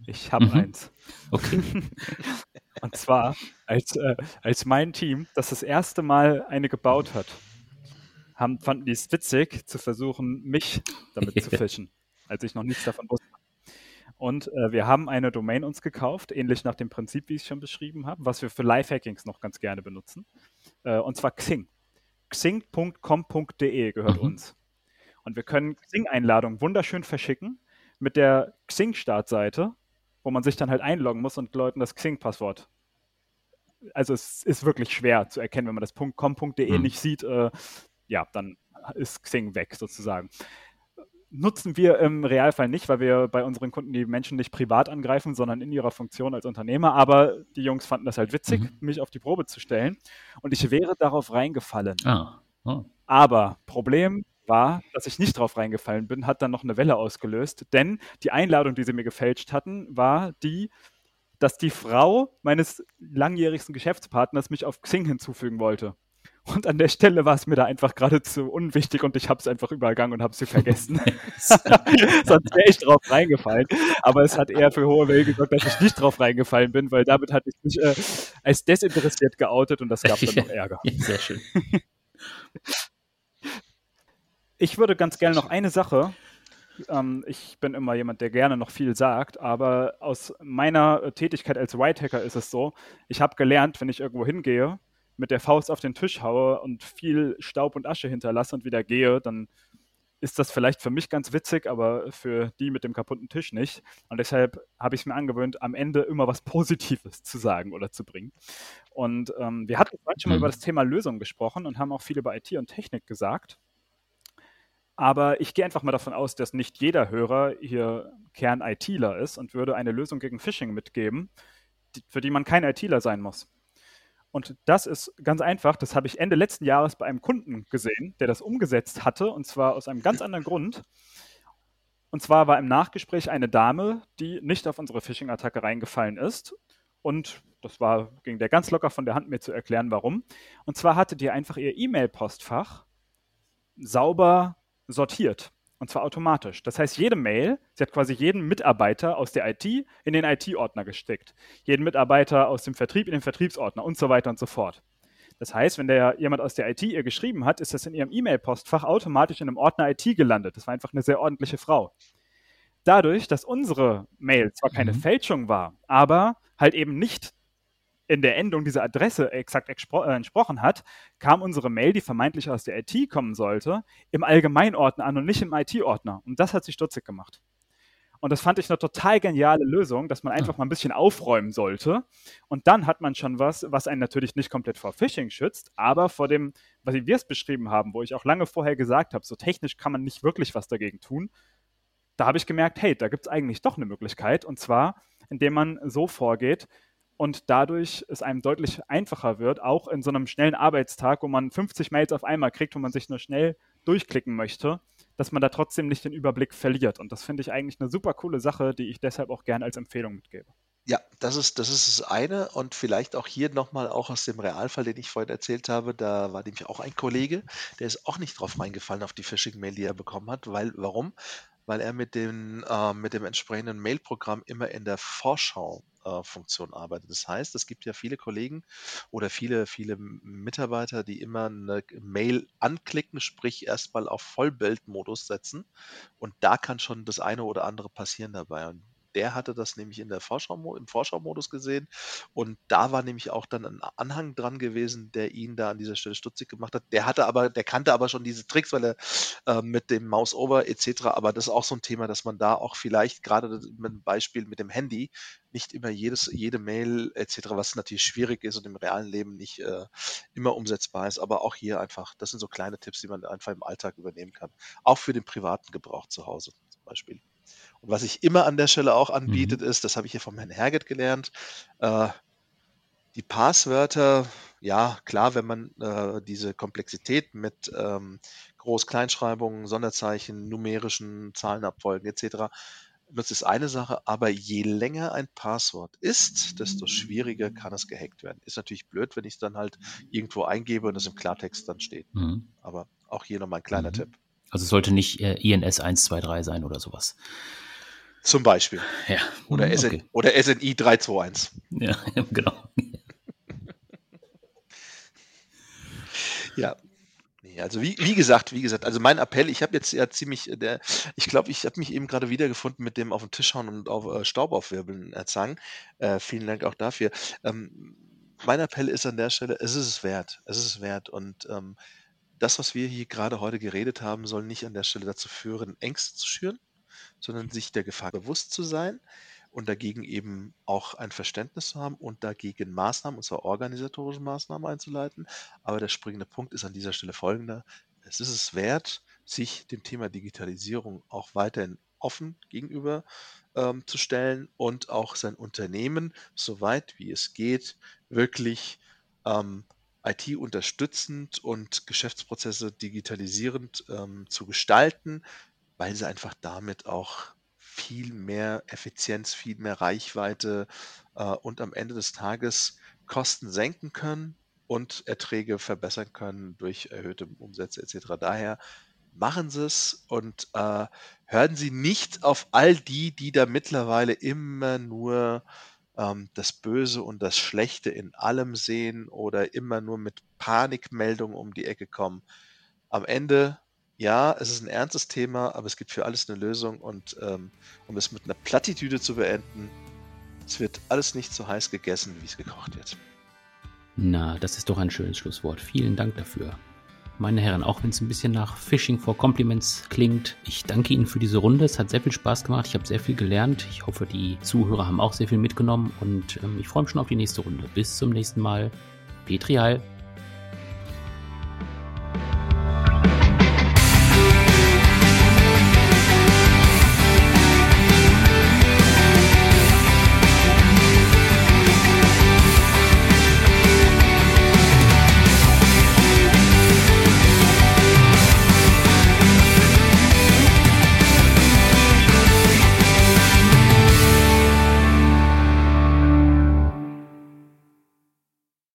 Ich habe mhm. eins. Okay. Und zwar, als, äh, als mein Team das das erste Mal eine gebaut hat, haben, fanden die es witzig, zu versuchen, mich damit zu fischen, als ich noch nichts davon wusste. Und äh, wir haben eine Domain uns gekauft, ähnlich nach dem Prinzip, wie ich es schon beschrieben habe, was wir für Lifehackings noch ganz gerne benutzen. Äh, und zwar Xing. Xing.com.de gehört mhm. uns. Und wir können Xing-Einladungen wunderschön verschicken mit der Xing-Startseite wo man sich dann halt einloggen muss und Leuten das Xing-Passwort. Also es ist wirklich schwer zu erkennen, wenn man das .com.de mhm. nicht sieht, äh, ja, dann ist Xing weg sozusagen. Nutzen wir im Realfall nicht, weil wir bei unseren Kunden die Menschen nicht privat angreifen, sondern in ihrer Funktion als Unternehmer. Aber die Jungs fanden das halt witzig, mhm. mich auf die Probe zu stellen. Und ich wäre darauf reingefallen. Ah. Oh. Aber Problem, war, dass ich nicht drauf reingefallen bin, hat dann noch eine Welle ausgelöst. Denn die Einladung, die sie mir gefälscht hatten, war die, dass die Frau meines langjährigsten Geschäftspartners mich auf Xing hinzufügen wollte. Und an der Stelle war es mir da einfach geradezu unwichtig und ich habe es einfach übergangen und habe sie vergessen. Sonst wäre ich drauf reingefallen. Aber es hat eher für hohe Wellen gesorgt, dass ich nicht drauf reingefallen bin, weil damit hatte ich mich äh, als desinteressiert geoutet und das gab dann noch Ärger. Sehr schön. Ich würde ganz gerne noch eine Sache. Ähm, ich bin immer jemand, der gerne noch viel sagt, aber aus meiner äh, Tätigkeit als White Hacker ist es so, ich habe gelernt, wenn ich irgendwo hingehe, mit der Faust auf den Tisch haue und viel Staub und Asche hinterlasse und wieder gehe, dann ist das vielleicht für mich ganz witzig, aber für die mit dem kaputten Tisch nicht. Und deshalb habe ich es mir angewöhnt, am Ende immer was Positives zu sagen oder zu bringen. Und ähm, wir hatten schon mal mhm. über das Thema Lösung gesprochen und haben auch viel über IT und Technik gesagt. Aber ich gehe einfach mal davon aus, dass nicht jeder Hörer hier Kern-ITler ist und würde eine Lösung gegen Phishing mitgeben, für die man kein ITler sein muss. Und das ist ganz einfach, das habe ich Ende letzten Jahres bei einem Kunden gesehen, der das umgesetzt hatte, und zwar aus einem ganz anderen Grund. Und zwar war im Nachgespräch eine Dame, die nicht auf unsere Phishing-Attacke reingefallen ist. Und das war, ging der ganz locker von der Hand, mir zu erklären, warum. Und zwar hatte die einfach ihr E-Mail-Postfach sauber sortiert. Und zwar automatisch. Das heißt, jede Mail, sie hat quasi jeden Mitarbeiter aus der IT in den IT-Ordner gesteckt. Jeden Mitarbeiter aus dem Vertrieb in den Vertriebsordner und so weiter und so fort. Das heißt, wenn der jemand aus der IT ihr geschrieben hat, ist das in ihrem E-Mail-Postfach automatisch in einem Ordner IT gelandet. Das war einfach eine sehr ordentliche Frau. Dadurch, dass unsere Mail zwar keine mhm. Fälschung war, aber halt eben nicht in der Endung diese Adresse exakt äh, entsprochen hat, kam unsere Mail, die vermeintlich aus der IT kommen sollte, im Allgemeinordner an und nicht im IT-Ordner. Und das hat sich stutzig gemacht. Und das fand ich eine total geniale Lösung, dass man einfach mal ein bisschen aufräumen sollte. Und dann hat man schon was, was einen natürlich nicht komplett vor Phishing schützt, aber vor dem, was wir es beschrieben haben, wo ich auch lange vorher gesagt habe, so technisch kann man nicht wirklich was dagegen tun. Da habe ich gemerkt, hey, da gibt es eigentlich doch eine Möglichkeit. Und zwar, indem man so vorgeht, und dadurch es einem deutlich einfacher wird, auch in so einem schnellen Arbeitstag, wo man 50 Mails auf einmal kriegt, wo man sich nur schnell durchklicken möchte, dass man da trotzdem nicht den Überblick verliert. Und das finde ich eigentlich eine super coole Sache, die ich deshalb auch gerne als Empfehlung mitgebe. Ja, das ist, das ist das eine und vielleicht auch hier nochmal auch aus dem Realfall, den ich vorhin erzählt habe, da war nämlich auch ein Kollege, der ist auch nicht drauf reingefallen auf die Phishing-Mail, die er bekommen hat, weil, warum? Weil er mit dem, äh, mit dem entsprechenden Mail-Programm immer in der Vorschau äh, Funktion arbeitet. Das heißt, es gibt ja viele Kollegen oder viele, viele Mitarbeiter, die immer eine Mail anklicken, sprich erstmal auf Vollbildmodus setzen. Und da kann schon das eine oder andere passieren dabei. Und der hatte das nämlich in der Vorschau, im Vorschau-Modus gesehen und da war nämlich auch dann ein Anhang dran gewesen, der ihn da an dieser Stelle stutzig gemacht hat. Der hatte aber, der kannte aber schon diese Tricks, weil er äh, mit dem Mouse-Over etc., aber das ist auch so ein Thema, dass man da auch vielleicht gerade mit einem Beispiel mit dem Handy nicht immer jedes, jede Mail etc., was natürlich schwierig ist und im realen Leben nicht äh, immer umsetzbar ist, aber auch hier einfach, das sind so kleine Tipps, die man einfach im Alltag übernehmen kann. Auch für den privaten Gebrauch zu Hause zum Beispiel. Und was ich immer an der Stelle auch anbietet, mhm. ist, das habe ich hier vom Herrn Herget gelernt, äh, die Passwörter, ja, klar, wenn man äh, diese Komplexität mit ähm, Groß-Kleinschreibungen, Sonderzeichen, numerischen Zahlenabfolgen etc. nutzt, ist eine Sache, aber je länger ein Passwort ist, desto schwieriger kann es gehackt werden. Ist natürlich blöd, wenn ich es dann halt irgendwo eingebe und es im Klartext dann steht. Mhm. Aber auch hier nochmal ein kleiner mhm. Tipp. Also es sollte nicht äh, INS 123 sein oder sowas. Zum Beispiel. Ja. Oder, SN, okay. oder SNI 321. Ja, genau. ja. also wie, wie gesagt, wie gesagt, also mein Appell, ich habe jetzt ja ziemlich, äh, der, ich glaube, ich habe mich eben gerade wiedergefunden mit dem auf den Tisch hauen und auf äh, Staub aufwirbeln erzangen. Äh, vielen Dank auch dafür. Ähm, mein Appell ist an der Stelle, es ist es wert. Es ist es wert. Und ähm, das, was wir hier gerade heute geredet haben, soll nicht an der Stelle dazu führen, Ängste zu schüren, sondern sich der Gefahr bewusst zu sein und dagegen eben auch ein Verständnis zu haben und dagegen Maßnahmen, und zwar organisatorische Maßnahmen einzuleiten. Aber der springende Punkt ist an dieser Stelle folgender. Es ist es wert, sich dem Thema Digitalisierung auch weiterhin offen gegenüber ähm, zu stellen und auch sein Unternehmen, soweit wie es geht, wirklich ähm, IT unterstützend und Geschäftsprozesse digitalisierend ähm, zu gestalten, weil sie einfach damit auch viel mehr Effizienz, viel mehr Reichweite äh, und am Ende des Tages Kosten senken können und Erträge verbessern können durch erhöhte Umsätze etc. Daher machen Sie es und äh, hören Sie nicht auf all die, die da mittlerweile immer nur ähm, das Böse und das Schlechte in allem sehen oder immer nur mit Panikmeldungen um die Ecke kommen. Am Ende ja, es ist ein ernstes Thema, aber es gibt für alles eine Lösung und ähm, um es mit einer Plattitüde zu beenden, es wird alles nicht so heiß gegessen, wie es gekocht wird. Na, das ist doch ein schönes Schlusswort. Vielen Dank dafür. Meine Herren, auch wenn es ein bisschen nach Fishing for Compliments klingt, ich danke Ihnen für diese Runde. Es hat sehr viel Spaß gemacht. Ich habe sehr viel gelernt. Ich hoffe, die Zuhörer haben auch sehr viel mitgenommen und ähm, ich freue mich schon auf die nächste Runde. Bis zum nächsten Mal. Petri Heil.